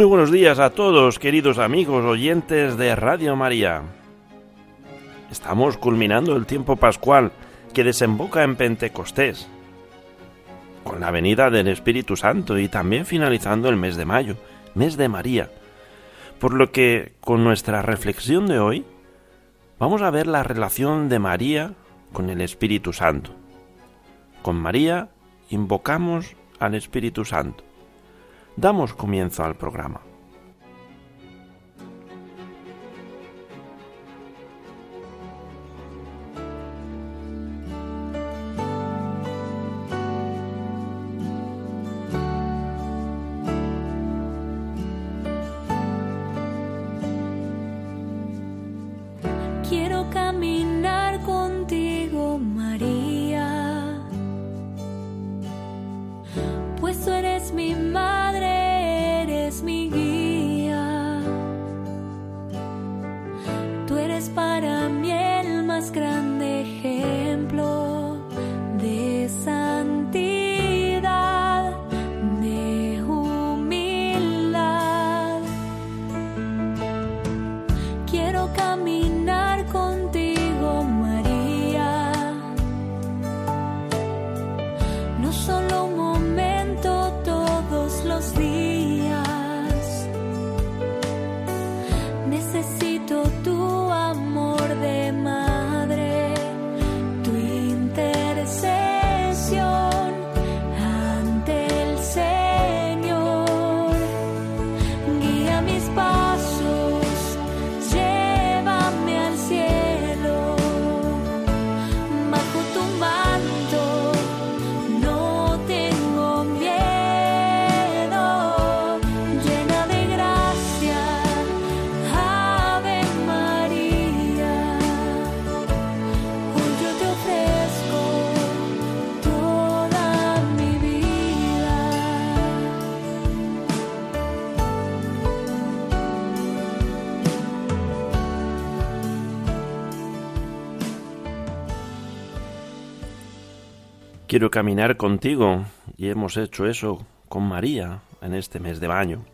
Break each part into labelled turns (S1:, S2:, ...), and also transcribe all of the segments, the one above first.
S1: Muy buenos días a todos, queridos amigos oyentes de Radio María. Estamos culminando el tiempo pascual que desemboca en Pentecostés, con la venida del Espíritu Santo y también finalizando el mes de mayo, mes de María. Por lo que con nuestra reflexión de hoy vamos a ver la relación de María con el Espíritu Santo. Con María invocamos al Espíritu Santo damos comienzo al programa. Quiero caminar contigo y hemos hecho eso con María en este mes de baño.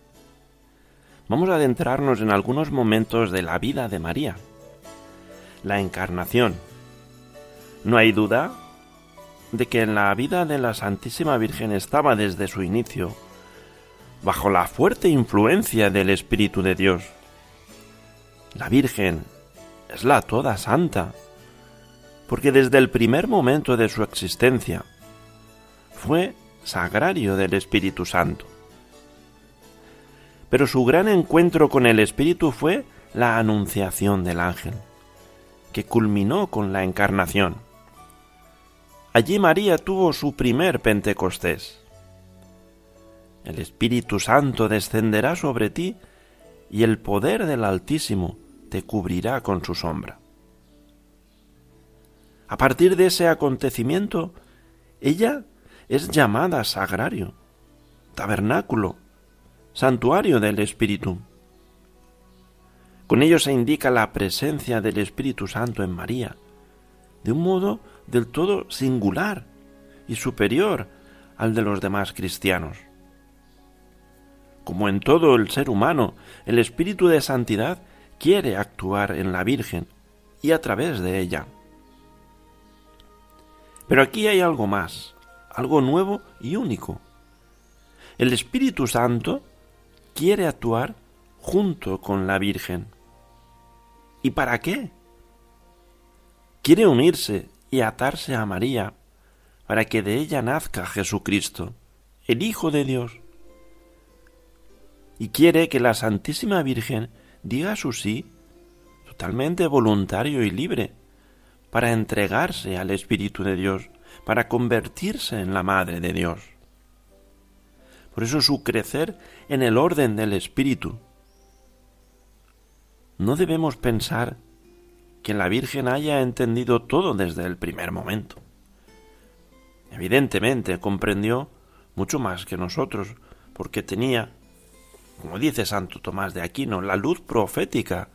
S1: Vamos a adentrarnos en algunos momentos de la vida de María. La encarnación. No hay duda de que en la vida de la Santísima Virgen estaba desde su inicio bajo la fuerte influencia del Espíritu de Dios. La Virgen es la toda santa porque desde el primer momento de su existencia fue sagrario del Espíritu Santo. Pero su gran encuentro con el Espíritu fue la anunciación del ángel, que culminó con la encarnación. Allí María tuvo su primer Pentecostés. El Espíritu Santo descenderá sobre ti y el poder del Altísimo te cubrirá con su sombra. A partir de ese acontecimiento, ella es llamada sagrario, tabernáculo, santuario del Espíritu. Con ello se indica la presencia del Espíritu Santo en María, de un modo del todo singular y superior al de los demás cristianos. Como en todo el ser humano, el Espíritu de Santidad quiere actuar en la Virgen y a través de ella. Pero aquí hay algo más, algo nuevo y único. El Espíritu Santo quiere actuar junto con la Virgen. ¿Y para qué? Quiere unirse y atarse a María para que de ella nazca Jesucristo, el Hijo de Dios. Y quiere que la Santísima Virgen diga su sí, totalmente voluntario y libre, para entregarse al Espíritu de Dios, para convertirse en la Madre de Dios. Por eso su crecer en el orden del Espíritu. No debemos pensar que la Virgen haya entendido todo desde el primer momento. Evidentemente comprendió mucho más que nosotros, porque tenía, como dice Santo Tomás de Aquino, la luz profética,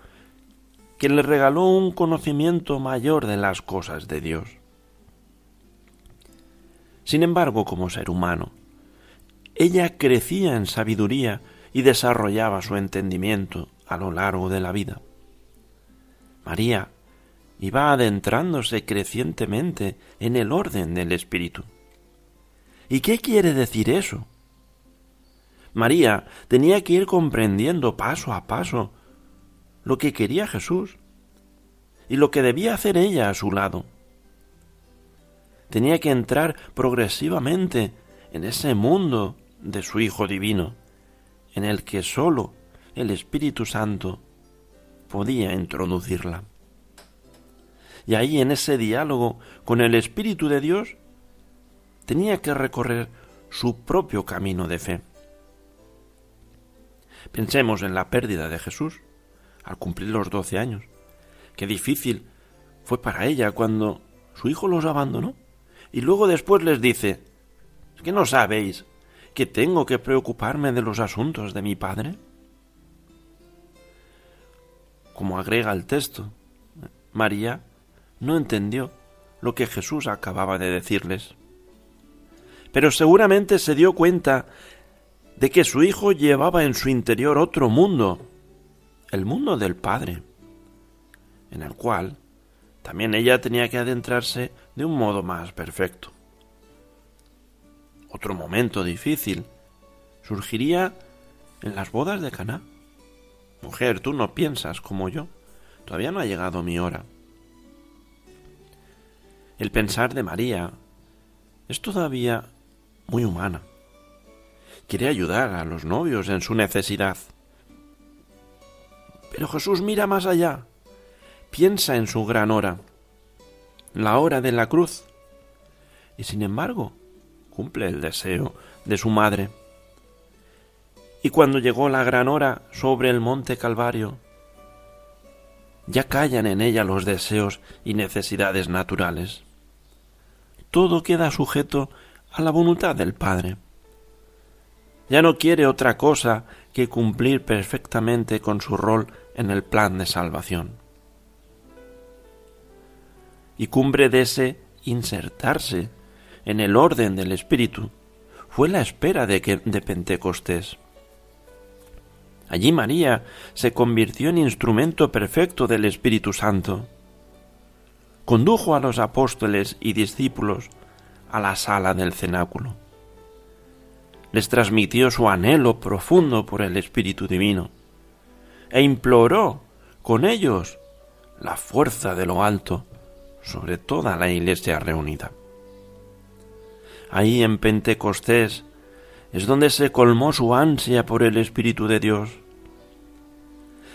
S1: que le regaló un conocimiento mayor de las cosas de Dios. Sin embargo, como ser humano, ella crecía en sabiduría y desarrollaba su entendimiento a lo largo de la vida. María iba adentrándose crecientemente en el orden del Espíritu. ¿Y qué quiere decir eso? María tenía que ir comprendiendo paso a paso lo que quería Jesús y lo que debía hacer ella a su lado. Tenía que entrar progresivamente en ese mundo de su Hijo Divino, en el que sólo el Espíritu Santo podía introducirla. Y ahí en ese diálogo con el Espíritu de Dios tenía que recorrer su propio camino de fe. Pensemos en la pérdida de Jesús al cumplir los doce años. Qué difícil fue para ella cuando su hijo los abandonó. Y luego después les dice, ¿es que no sabéis que tengo que preocuparme de los asuntos de mi padre? Como agrega el texto, María no entendió lo que Jesús acababa de decirles. Pero seguramente se dio cuenta de que su hijo llevaba en su interior otro mundo, el mundo del Padre, en el cual también ella tenía que adentrarse de un modo más perfecto. Otro momento difícil surgiría en las bodas de Caná. Mujer, tú no piensas como yo. Todavía no ha llegado mi hora. El pensar de María es todavía muy humana. Quiere ayudar a los novios en su necesidad. Pero Jesús mira más allá. Piensa en su gran hora, la hora de la cruz. Y sin embargo, cumple el deseo de su madre. Y cuando llegó la gran hora sobre el monte Calvario, ya callan en ella los deseos y necesidades naturales todo queda sujeto a la voluntad del Padre. Ya no quiere otra cosa que cumplir perfectamente con su rol en el plan de salvación. Y cumbre de ese insertarse en el orden del Espíritu fue la espera de, que, de Pentecostés. Allí María se convirtió en instrumento perfecto del Espíritu Santo condujo a los apóstoles y discípulos a la sala del cenáculo. Les transmitió su anhelo profundo por el Espíritu Divino e imploró con ellos la fuerza de lo alto sobre toda la iglesia reunida. Ahí en Pentecostés es donde se colmó su ansia por el Espíritu de Dios.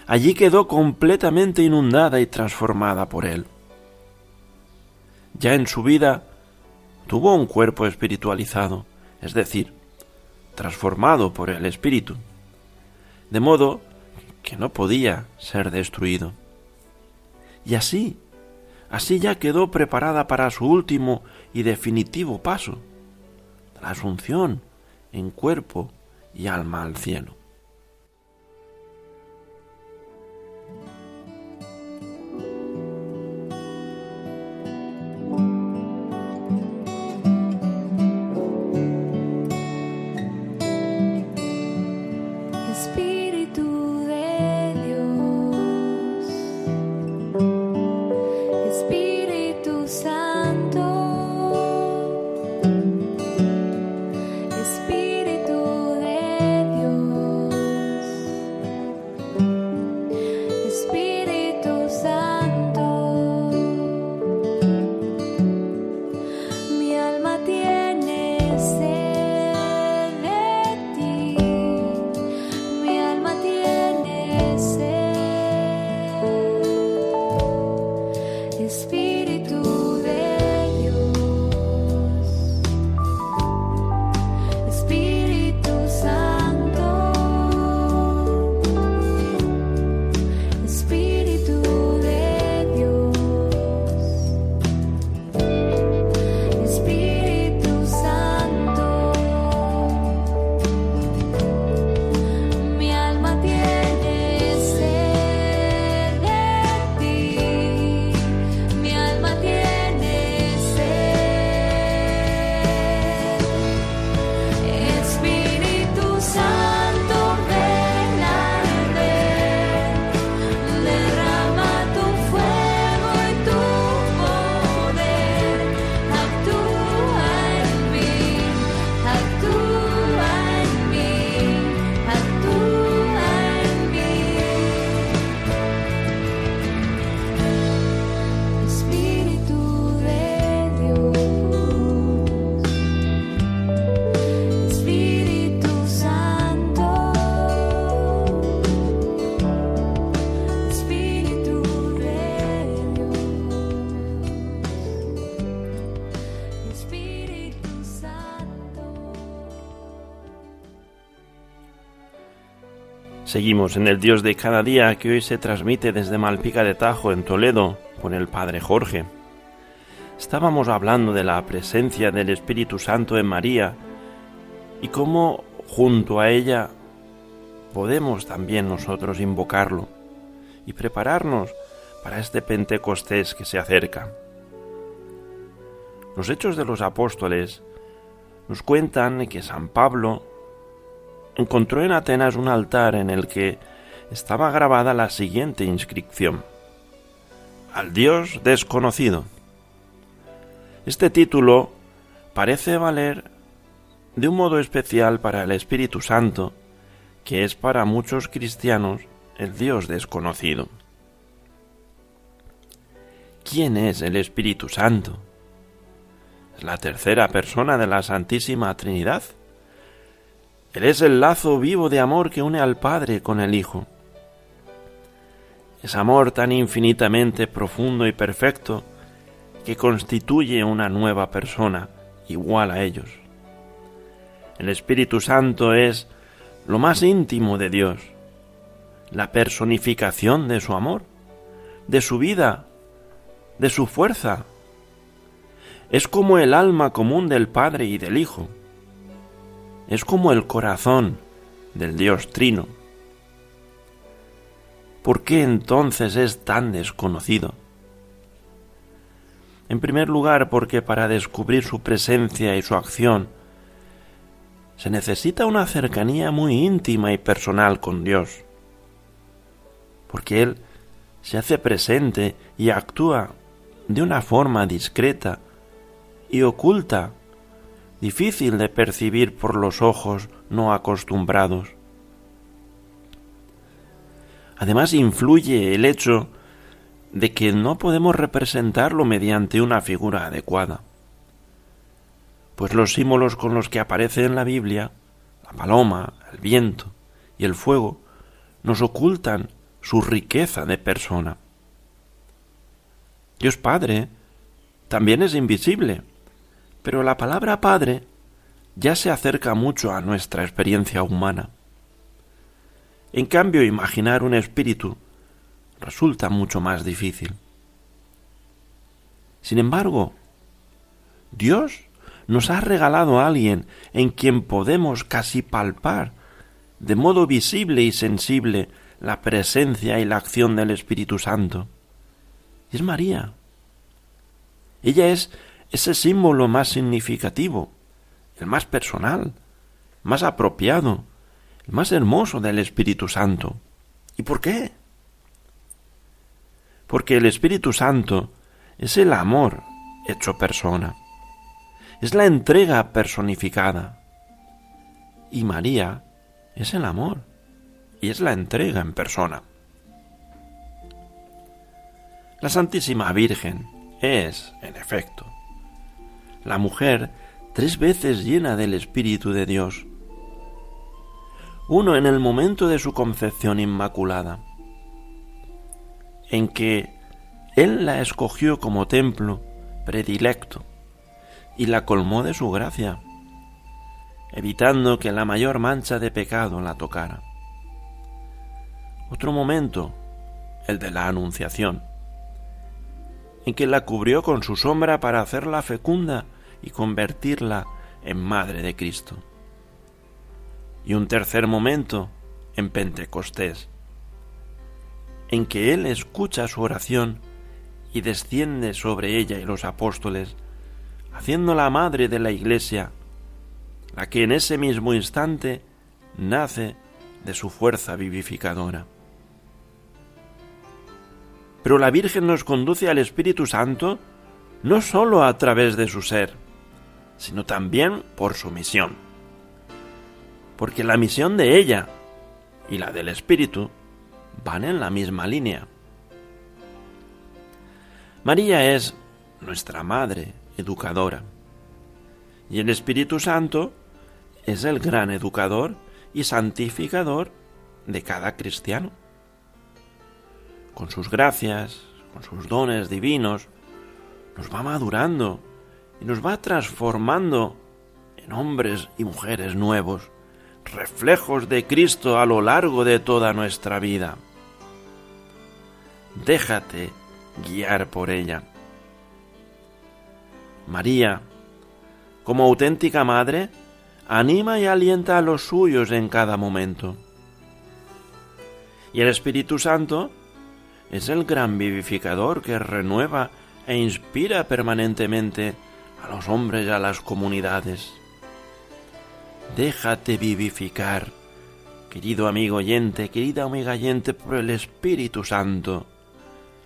S1: Allí quedó completamente inundada y transformada por él ya en su vida tuvo un cuerpo espiritualizado, es decir, transformado por el Espíritu, de modo que no podía ser destruido. Y así, así ya quedó preparada para su último y definitivo paso, la asunción en cuerpo y alma al cielo. Seguimos en el Dios de cada día que hoy se transmite desde Malpica de Tajo en Toledo por el Padre Jorge. Estábamos hablando de la presencia del Espíritu Santo en María y cómo junto a ella podemos también nosotros invocarlo y prepararnos para este Pentecostés que se acerca. Los hechos de los apóstoles nos cuentan que San Pablo encontró en Atenas un altar en el que estaba grabada la siguiente inscripción. Al Dios desconocido. Este título parece valer de un modo especial para el Espíritu Santo, que es para muchos cristianos el Dios desconocido. ¿Quién es el Espíritu Santo? Es la tercera persona de la Santísima Trinidad. Él es el lazo vivo de amor que une al Padre con el Hijo. Es amor tan infinitamente profundo y perfecto que constituye una nueva persona igual a ellos. El Espíritu Santo es lo más íntimo de Dios, la personificación de su amor, de su vida, de su fuerza. Es como el alma común del Padre y del Hijo. Es como el corazón del Dios Trino. ¿Por qué entonces es tan desconocido? En primer lugar, porque para descubrir su presencia y su acción se necesita una cercanía muy íntima y personal con Dios, porque Él se hace presente y actúa de una forma discreta y oculta, difícil de percibir por los ojos no acostumbrados. Además influye el hecho de que no podemos representarlo mediante una figura adecuada pues los símbolos con los que aparece en la Biblia, la paloma, el viento y el fuego, nos ocultan su riqueza de persona. Dios Padre también es invisible, pero la palabra Padre ya se acerca mucho a nuestra experiencia humana. En cambio, imaginar un espíritu resulta mucho más difícil. Sin embargo, Dios nos ha regalado a alguien en quien podemos casi palpar de modo visible y sensible la presencia y la acción del Espíritu Santo. Es María. Ella es ese símbolo más significativo, el más personal, más apropiado, el más hermoso del Espíritu Santo. ¿Y por qué? Porque el Espíritu Santo es el amor hecho persona es la entrega personificada. Y María es el amor y es la entrega en persona. La Santísima Virgen es, en efecto, la mujer tres veces llena del Espíritu de Dios. Uno en el momento de su concepción inmaculada, en que Él la escogió como templo predilecto y la colmó de su gracia, evitando que la mayor mancha de pecado la tocara. Otro momento, el de la Anunciación, en que la cubrió con su sombra para hacerla fecunda y convertirla en Madre de Cristo. Y un tercer momento, en Pentecostés, en que Él escucha su oración y desciende sobre ella y los apóstoles haciéndola madre de la Iglesia, la que en ese mismo instante nace de su fuerza vivificadora. Pero la Virgen nos conduce al Espíritu Santo no sólo a través de su ser, sino también por su misión. Porque la misión de ella y la del Espíritu van en la misma línea. María es nuestra Madre, educadora. Y el Espíritu Santo es el gran educador y santificador de cada cristiano. Con sus gracias, con sus dones divinos, nos va madurando y nos va transformando en hombres y mujeres nuevos reflejos de Cristo a lo largo de toda nuestra vida. Déjate guiar por ella. María, como auténtica madre, anima y alienta a los suyos en cada momento. Y el Espíritu Santo es el gran vivificador que renueva e inspira permanentemente a los hombres y a las comunidades. Déjate vivificar, querido amigo oyente, querida amiga oyente, por el Espíritu Santo,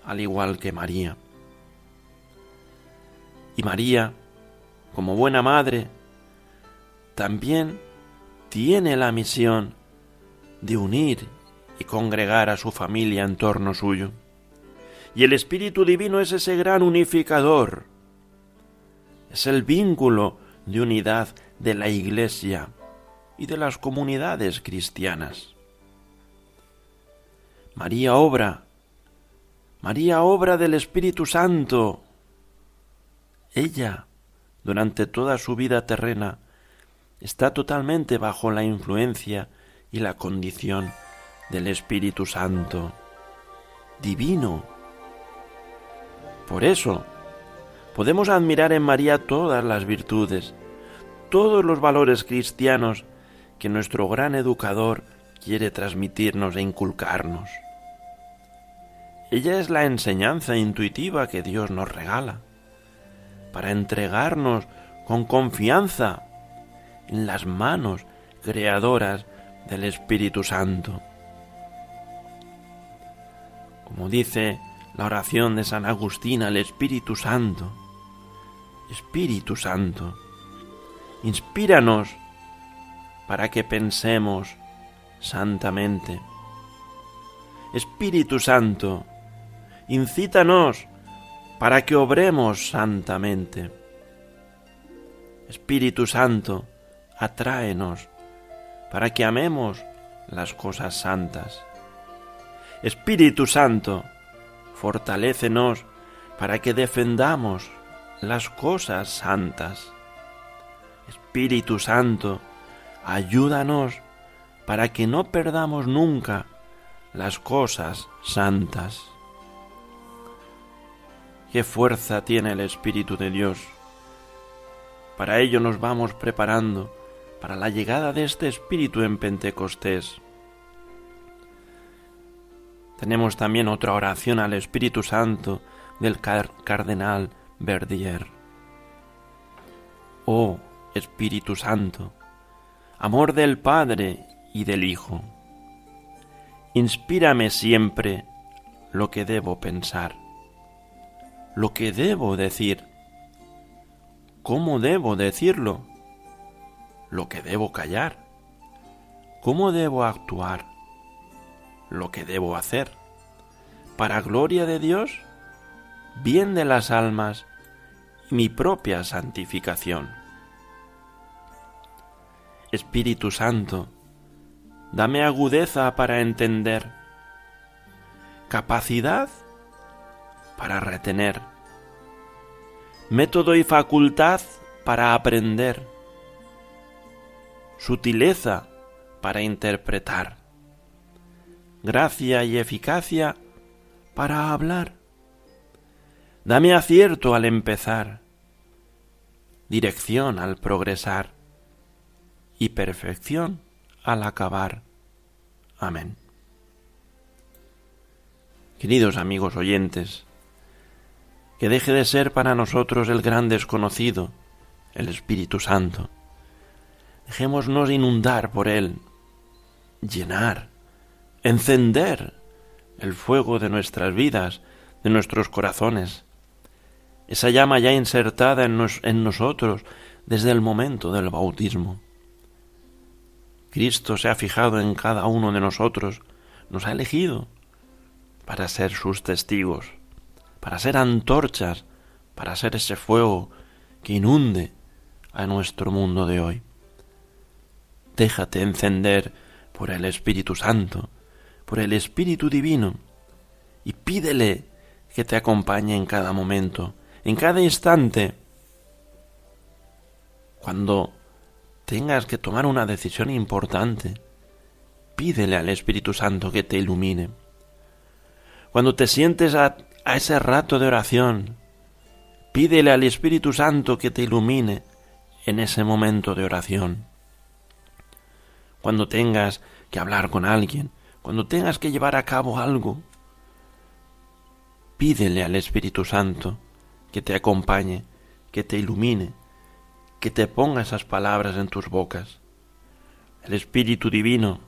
S1: al igual que María. Y María, como buena madre, también tiene la misión de unir y congregar a su familia en torno suyo. Y el Espíritu Divino es ese gran unificador, es el vínculo de unidad de la Iglesia y de las comunidades cristianas. María obra, María obra del Espíritu Santo. Ella, durante toda su vida terrena, está totalmente bajo la influencia y la condición del Espíritu Santo, divino. Por eso, podemos admirar en María todas las virtudes, todos los valores cristianos que nuestro gran educador quiere transmitirnos e inculcarnos. Ella es la enseñanza intuitiva que Dios nos regala para entregarnos con confianza en las manos creadoras del Espíritu Santo. Como dice la oración de San Agustín al Espíritu Santo, Espíritu Santo, inspíranos para que pensemos santamente. Espíritu Santo, incítanos para que obremos santamente. Espíritu Santo, atráenos para que amemos las cosas santas. Espíritu Santo, fortalécenos para que defendamos las cosas santas. Espíritu Santo, ayúdanos para que no perdamos nunca las cosas santas. Qué fuerza tiene el Espíritu de Dios. Para ello nos vamos preparando para la llegada de este Espíritu en Pentecostés. Tenemos también otra oración al Espíritu Santo del cardenal Verdier. Oh Espíritu Santo, amor del Padre y del Hijo, inspírame siempre lo que debo pensar, lo que debo decir, cómo debo decirlo, lo que debo callar, cómo debo actuar, lo que debo hacer, para gloria de Dios, bien de las almas y mi propia santificación. Espíritu Santo, dame agudeza para entender, capacidad para retener, método y facultad para aprender, sutileza para interpretar gracia y eficacia para hablar. Dame acierto al empezar, dirección al progresar y perfección al acabar. Amén. Queridos amigos oyentes, que deje de ser para nosotros el gran desconocido, el Espíritu Santo. Dejémonos inundar por él, llenar, encender el fuego de nuestras vidas, de nuestros corazones, esa llama ya insertada en, nosotros desde el momento del bautismo. Cristo se ha fijado en cada uno de nosotros, nos ha elegido para ser sus testigos, para ser antorchas, para ser ese fuego que inunde a nuestro mundo de hoy. Déjate encender por el Espíritu Santo, por el Espíritu Divino y pídele que te acompañe en cada momento, en cada instante. Cuando tengas que tomar una decisión importante, pídele al Espíritu Santo que te ilumine. Cuando te sientes a, a ese rato de oración, pídele al Espíritu Santo que te ilumine en ese momento de oración. Cuando tengas que hablar con alguien, cuando tengas que llevar a cabo algo, pídele al Espíritu Santo que te acompañe, que te ilumine, que te ponga esas palabras en tus bocas. El Espíritu Divino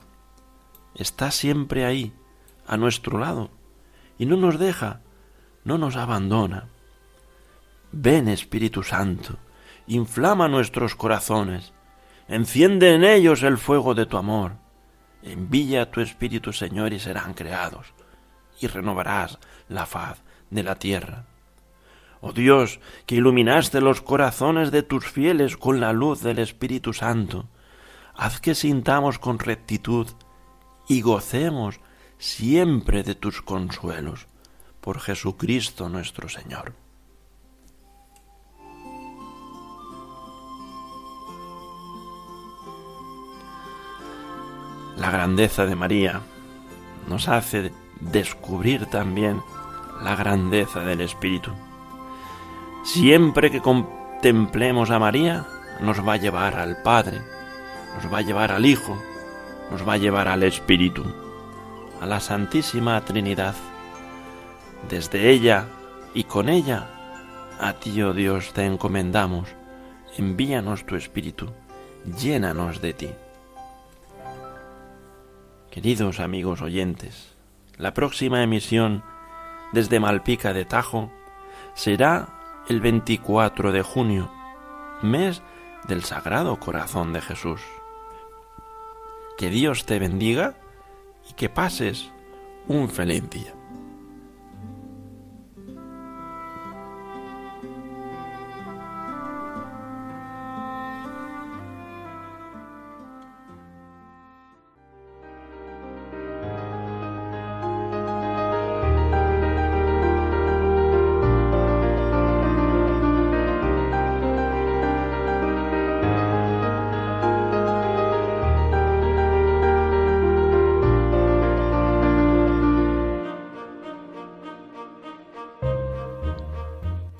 S1: está siempre ahí, a nuestro lado, y no nos deja, no nos abandona. Ven Espíritu Santo, inflama nuestros corazones, enciende en ellos el fuego de tu amor. Envía tu Espíritu, Señor, y serán creados, y renovarás la faz de la tierra. Oh Dios, que iluminaste los corazones de tus fieles con la luz del Espíritu Santo, haz que sintamos con rectitud y gocemos siempre de tus consuelos, por Jesucristo nuestro Señor. La grandeza de María nos hace descubrir también la grandeza del Espíritu. Siempre que contemplemos a María, nos va a llevar al Padre, nos va a llevar al Hijo, nos va a llevar al Espíritu, a la Santísima Trinidad. Desde ella y con ella, a ti, oh Dios, te encomendamos. Envíanos tu Espíritu, llénanos de ti. Queridos amigos oyentes, la próxima emisión desde Malpica de Tajo será el 24 de junio, mes del Sagrado Corazón de Jesús. Que Dios te bendiga y que pases un feliz día.